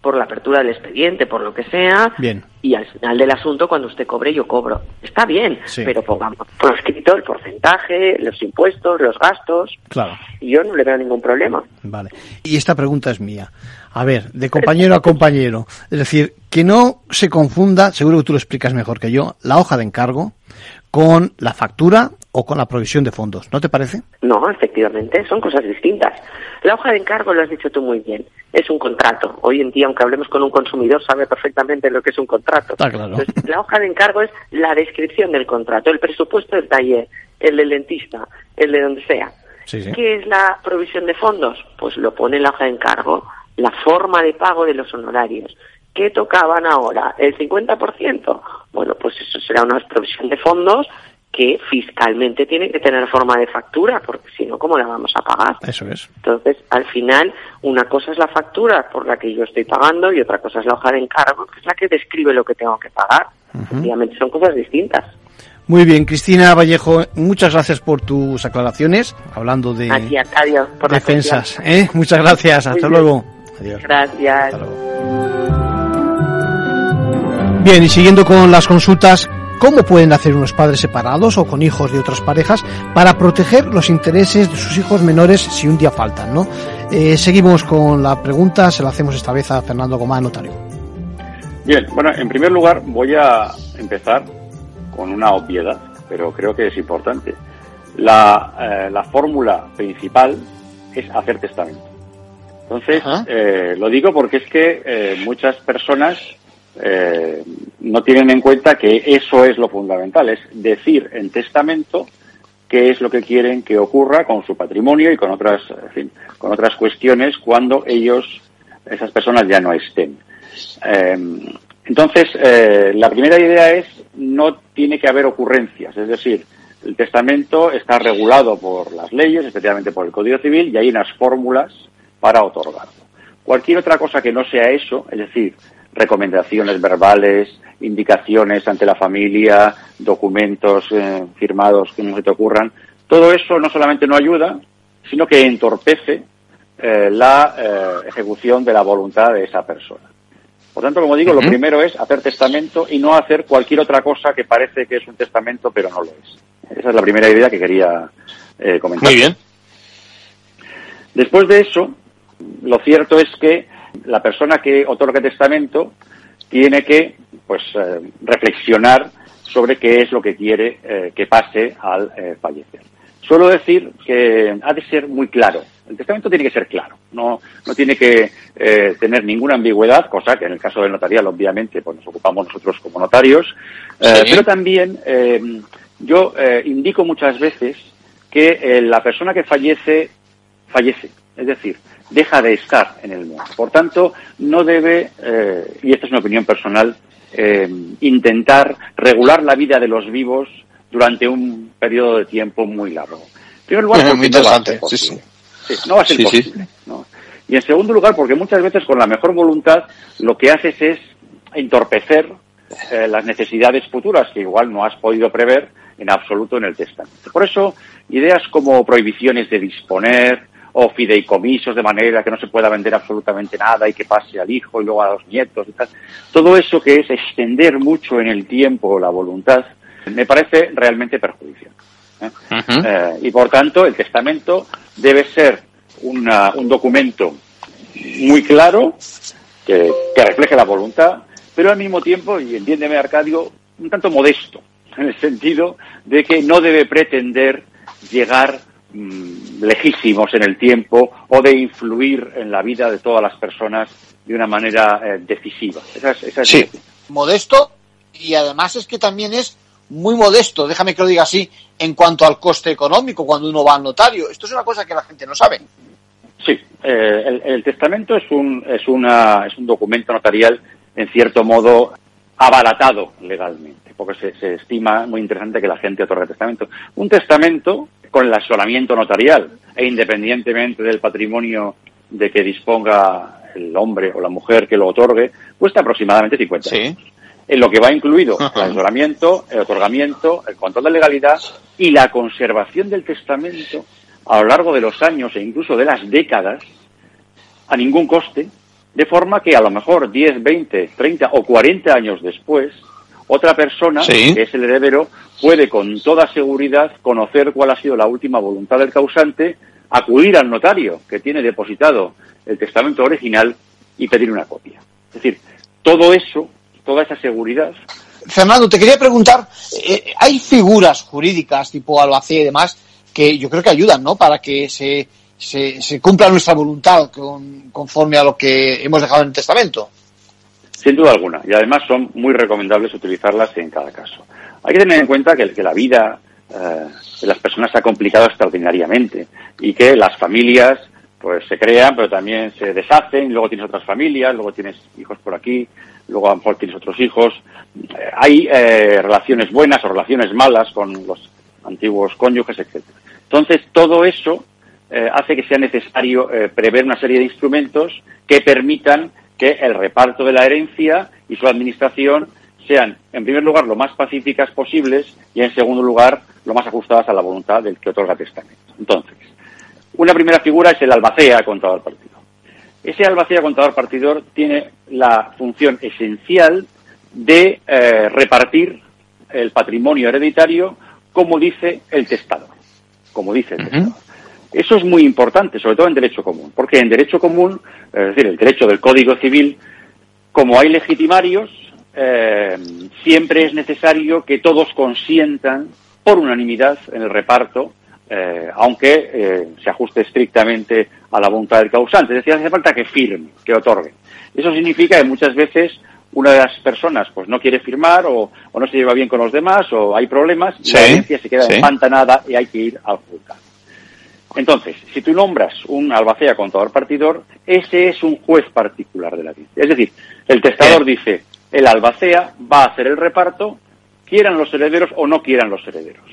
por la apertura del expediente, por lo que sea, Bien. y al final del asunto, cuando usted cobre, yo cobro. Está bien, Sí. pero pongamos por escrito el porcentaje, los impuestos, los gastos, Claro. y yo no le veo ningún problema. Vale. Y esta pregunta es mía. A ver, de compañero a compañero. Es decir, que no se confunda, seguro que tú lo explicas mejor que yo, la hoja de encargo con la factura o con la provisión de fondos. ¿No te parece? No, efectivamente, son cosas distintas. La hoja de encargo, lo has dicho tú muy bien, es un contrato. Hoy en día, aunque hablemos con un consumidor, sabe perfectamente lo que es un contrato. Está claro. Entonces, la hoja de encargo es la descripción del contrato, el presupuesto del taller, el del dentista, el de donde sea. Sí, sí. ¿Qué es la provisión de fondos? Pues lo pone en la hoja de encargo, la forma de pago de los honorarios. ¿Qué tocaban ahora? ¿El 50%? Bueno, pues eso será una provisión de fondos que fiscalmente tiene que tener forma de factura, porque si no, ¿cómo la vamos a pagar? Eso es. Entonces, al final, una cosa es la factura por la que yo estoy pagando y otra cosa es la hoja de encargo, que es la que describe lo que tengo que pagar. Obviamente son cosas distintas. Muy bien, Cristina Vallejo, muchas gracias por tus aclaraciones, hablando de Aquí, Arcadio, por la defensas. ¿eh? Muchas gracias, hasta luego. Adiós. Gracias. Bien, y siguiendo con las consultas, ¿cómo pueden hacer unos padres separados o con hijos de otras parejas para proteger los intereses de sus hijos menores si un día faltan? ¿no? Eh, seguimos con la pregunta, se la hacemos esta vez a Fernando Gomá, notario. Bien, bueno, en primer lugar voy a empezar con una obviedad, pero creo que es importante. La, eh, la fórmula principal es hacer testamento. Entonces, eh, lo digo porque es que eh, muchas personas eh, no tienen en cuenta que eso es lo fundamental, es decir en testamento qué es lo que quieren que ocurra con su patrimonio y con otras, en fin, con otras cuestiones cuando ellos, esas personas ya no estén. Eh, entonces, eh, la primera idea es no tiene que haber ocurrencias, es decir, el testamento está regulado por las leyes, especialmente por el Código Civil, y hay unas fórmulas para otorgarlo. Cualquier otra cosa que no sea eso, es decir, recomendaciones verbales, indicaciones ante la familia, documentos eh, firmados que no se te ocurran, todo eso no solamente no ayuda, sino que entorpece eh, la eh, ejecución de la voluntad de esa persona. Por tanto, como digo, lo primero es hacer testamento y no hacer cualquier otra cosa que parece que es un testamento, pero no lo es. Esa es la primera idea que quería comentar. Muy bien. Después de eso, lo cierto es que la persona que otorga testamento tiene que pues eh, reflexionar sobre qué es lo que quiere eh, que pase al eh, fallecer. Suelo decir que ha de ser muy claro. El testamento tiene que ser claro, no, no tiene que tener ninguna ambigüedad, cosa que en el caso del notarial, obviamente, pues nos ocupamos nosotros como notarios. Pero también yo indico muchas veces que la persona que fallece, fallece. Es decir, deja de estar en el mundo. Por tanto, no debe, y esta es una opinión personal, eh, intentar regular la vida de los vivos durante un periodo de tiempo muy largo. En primer lugar, muy interesante. sí, sí. no va a ser posible. Y en segundo lugar, porque muchas veces con la mejor voluntad lo que haces es entorpecer eh, las necesidades futuras que igual no has podido prever en absoluto en el testamento. Por eso, ideas como prohibiciones de disponer, o fideicomisos de manera que no se pueda vender absolutamente nada y que pase al hijo y luego a los nietos y tal. Todo eso que es extender mucho en el tiempo la voluntad me parece realmente perjudicial. ¿eh? Eh, y por tanto el testamento debe ser un documento muy claro que, que refleje la voluntad, pero al mismo tiempo, y entiéndeme Arcadio, un tanto modesto, en el sentido de que no debe pretender llegar lejísimos en el tiempo o de influir en la vida de todas las personas de una manera eh, decisiva. Esa sí. Modesto y además es que también es muy modesto, déjame que lo diga así, en cuanto al coste económico cuando uno va al notario. Esto es una cosa que la gente no sabe. Sí, eh, el, testamento es un, es, una, es un documento notarial en cierto modo abaratado legalmente, porque se, se estima muy interesante que la gente otorgue testamento. Un testamento con el asolamiento notarial e independientemente del patrimonio de que disponga el hombre o la mujer que lo otorgue, cuesta aproximadamente 50 euros. En lo que va incluido el asolamiento, el otorgamiento, el control de legalidad y la conservación del testamento a lo largo de los años e incluso de las décadas a ningún coste, de forma que a lo mejor 10, 20, 30 o 40 años después, otra persona, que es el heredero, puede con toda seguridad conocer cuál ha sido la última voluntad del causante, acudir al notario que tiene depositado el testamento original y pedir una copia. Es decir, todo eso, toda esa seguridad. Fernando, te quería preguntar, eh, hay figuras jurídicas tipo albacea y demás que yo creo que ayudan, ¿no? Para que se, se, cumpla nuestra voluntad conforme a lo que hemos dejado en el testamento. Sin duda alguna. Y además son muy recomendables utilizarlas en cada caso. Hay que tener en cuenta que, la vida eh, de las personas se ha complicado extraordinariamente y que las familias pues se crean, pero también se deshacen, luego tienes otras familias, luego tienes hijos por aquí, luego a lo mejor tienes otros hijos. Eh, hay eh, relaciones buenas o relaciones malas con los antiguos cónyuges, etc. Entonces, todo eso hace que sea necesario prever una serie de instrumentos que permitan que el reparto de la herencia y su administración sean, en primer lugar, lo más pacíficas posibles y, en segundo lugar, lo más ajustadas a la voluntad del que otorga testamento. Entonces, una primera figura es el albacea contador partidor. Ese albacea contador partidor tiene la función esencial de eh, repartir el patrimonio hereditario como dice el testador. Como dice el testador. Eso es muy importante, sobre todo en derecho común, porque en derecho común, es decir, el derecho del Código Civil, como hay legitimarios, eh, siempre es necesario que todos consientan por unanimidad en el reparto, eh, aunque eh, se ajuste estrictamente a la voluntad del causante. Es decir, hace falta que firme, que otorgue. Eso significa que muchas veces una de las personas pues no quiere firmar o, o no se lleva bien con los demás o hay problemas, Sí, la herencia se queda sí. empantanada y hay que ir al juzgado. Entonces, si tú nombras un albacea contador partidor, ese es un juez particular de la herencia. Es decir, el testador dice, el albacea va a hacer el reparto, quieran los herederos o no quieran los herederos.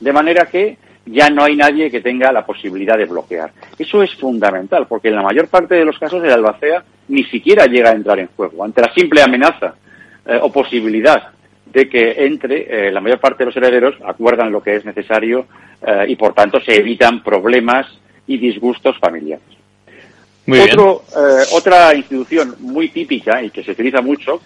De manera que ya no hay nadie que tenga la posibilidad de bloquear. Eso es fundamental, porque en la mayor parte de los casos el albacea ni siquiera llega a entrar en juego. Ante la simple amenaza eh, o posibilidad de que entre, eh, la mayor parte de los herederos acuerdan lo que es necesario eh, y por tanto se evitan problemas y disgustos familiares. Muy bien. Otro, eh, otra institución muy típica y que se utiliza mucho,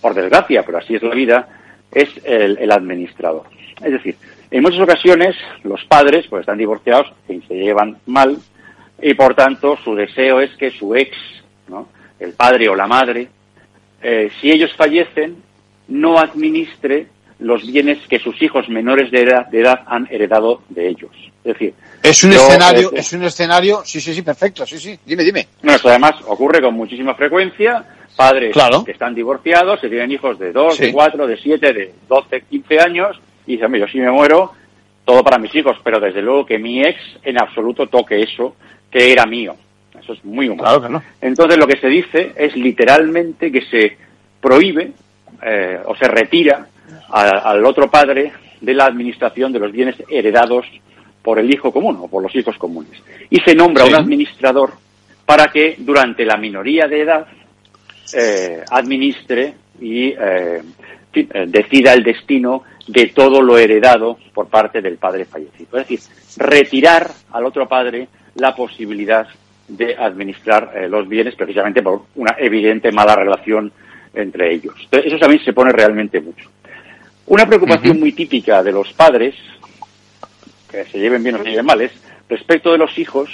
por desgracia, pero así es la vida, es el, el administrador. Es decir, en muchas ocasiones los padres pues están divorciados y se llevan mal y por tanto su deseo es que su ex, ¿no? el padre o la madre, si ellos fallecen, no administre los bienes que sus hijos menores de edad, de edad han heredado de ellos. Es decir, Es un yo, escenario, eh, es un escenario, sí, sí, sí, perfecto, sí, sí. Dime, dime. no, esto además ocurre con muchísima frecuencia. Padres Claro. que están divorciados, se tienen hijos de 2, Sí. de 4, de 7, de 12, 15 años, y dicen, "Hombre, yo si me muero, todo para mis hijos, pero desde luego que mi ex en absoluto toque eso que era mío. Eso es muy humano. Claro que no. Entonces lo que se dice es literalmente que se prohíbe eh, o se retira a- al otro padre de la administración de los bienes heredados por el hijo común o por los hijos comunes. Y se nombra Sí. un administrador para que durante la minoría de edad eh, administre y eh, eh, decida el destino de todo lo heredado por parte del padre fallecido. Es decir, retirar al otro padre la posibilidad de administrar eh, los bienes precisamente por una evidente mala relación entre ellos. Entonces, eso también se pone realmente mucho. Una preocupación muy típica de los padres, que se lleven bien o se lleven mal, es respecto de los hijos,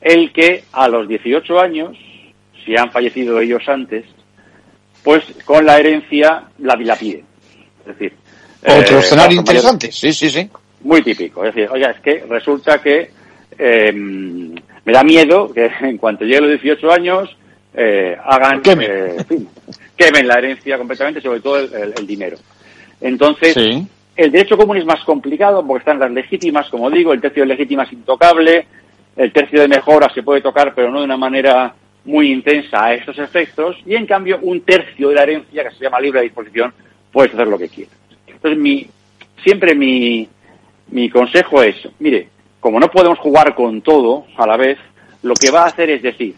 el que a los 18 años, si han fallecido ellos antes, pues con la herencia la dilapiden. Es decir, Otro eh, escenario interesante, sí, sí, sí. muy típico. Es decir, oye, es que resulta que eh, me da miedo que en cuanto llegue a los 18 años eh, hagan, eh, en fin, quemen la herencia completamente, sobre todo el, el- el dinero. Entonces, Sí. el derecho común es más complicado porque están las legítimas, como digo, el tercio de legítima es intocable, el tercio de mejora se puede tocar, pero no de una manera muy intensa a estos efectos, y en cambio un tercio de la herencia, que se llama libre disposición, puedes hacer lo que quieras. Entonces, mi, siempre mi, mi consejo es, mire, como no podemos jugar con todo a la vez, lo que va a hacer es decir,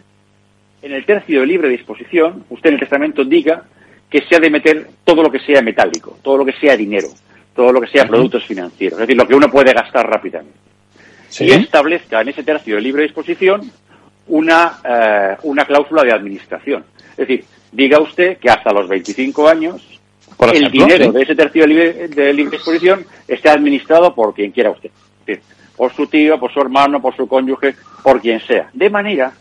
en el tercio de libre disposición, usted en el testamento diga que se ha de meter todo lo que sea metálico, todo lo que sea dinero, todo lo que sea productos financieros, es decir, lo que uno puede gastar rápidamente. Y establezca en ese tercio de libre disposición una, eh, una cláusula de administración. Es decir, diga usted que hasta los 25 años Por el ejemplo, dinero sí. de ese tercio de libre, de libre disposición esté administrado por quien quiera usted. Es decir, por su tío, por su hermano, por su cónyuge, por quien sea. De manera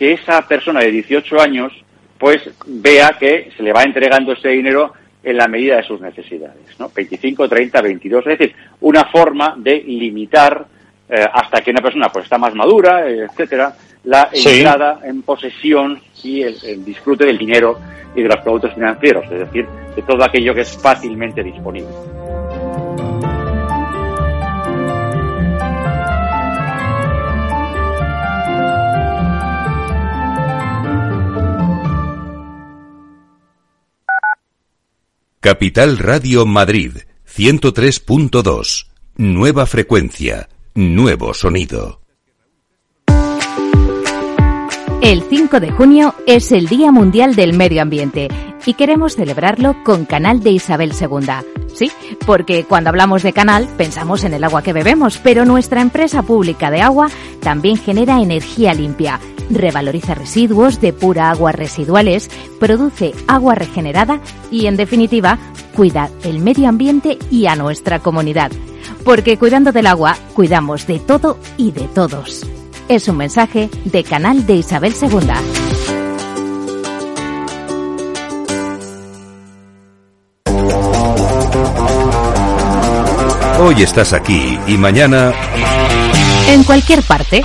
que esa persona de 18 años pues vea que se le va entregando ese dinero en la medida de sus necesidades, ¿no? 25, 30, 22, es decir, una forma de limitar eh, hasta que una persona pues está más madura, etcétera, la Sí. entrada en posesión y el, el disfrute del dinero y de los productos financieros, es decir, de todo aquello que es fácilmente disponible. Capital Radio Madrid 103.2. Nueva frecuencia, nuevo sonido. El 5 de junio es el Día Mundial del Medio Ambiente y queremos celebrarlo con Canal de Isabel II. Sí, porque cuando hablamos de canal pensamos en el agua que bebemos, pero nuestra empresa pública de agua también genera energía limpia, revaloriza residuos, depura aguas residuales, produce agua regenerada y, en definitiva, cuida el medio ambiente y a nuestra comunidad. Porque cuidando del agua, cuidamos de todo y de todos. Es un mensaje de Canal de Isabel II. Hoy estás aquí y mañana en cualquier parte.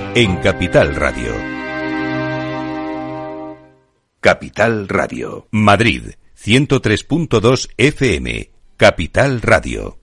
en Capital Radio. Capital Radio. Madrid, 103.2 FM. Capital Radio.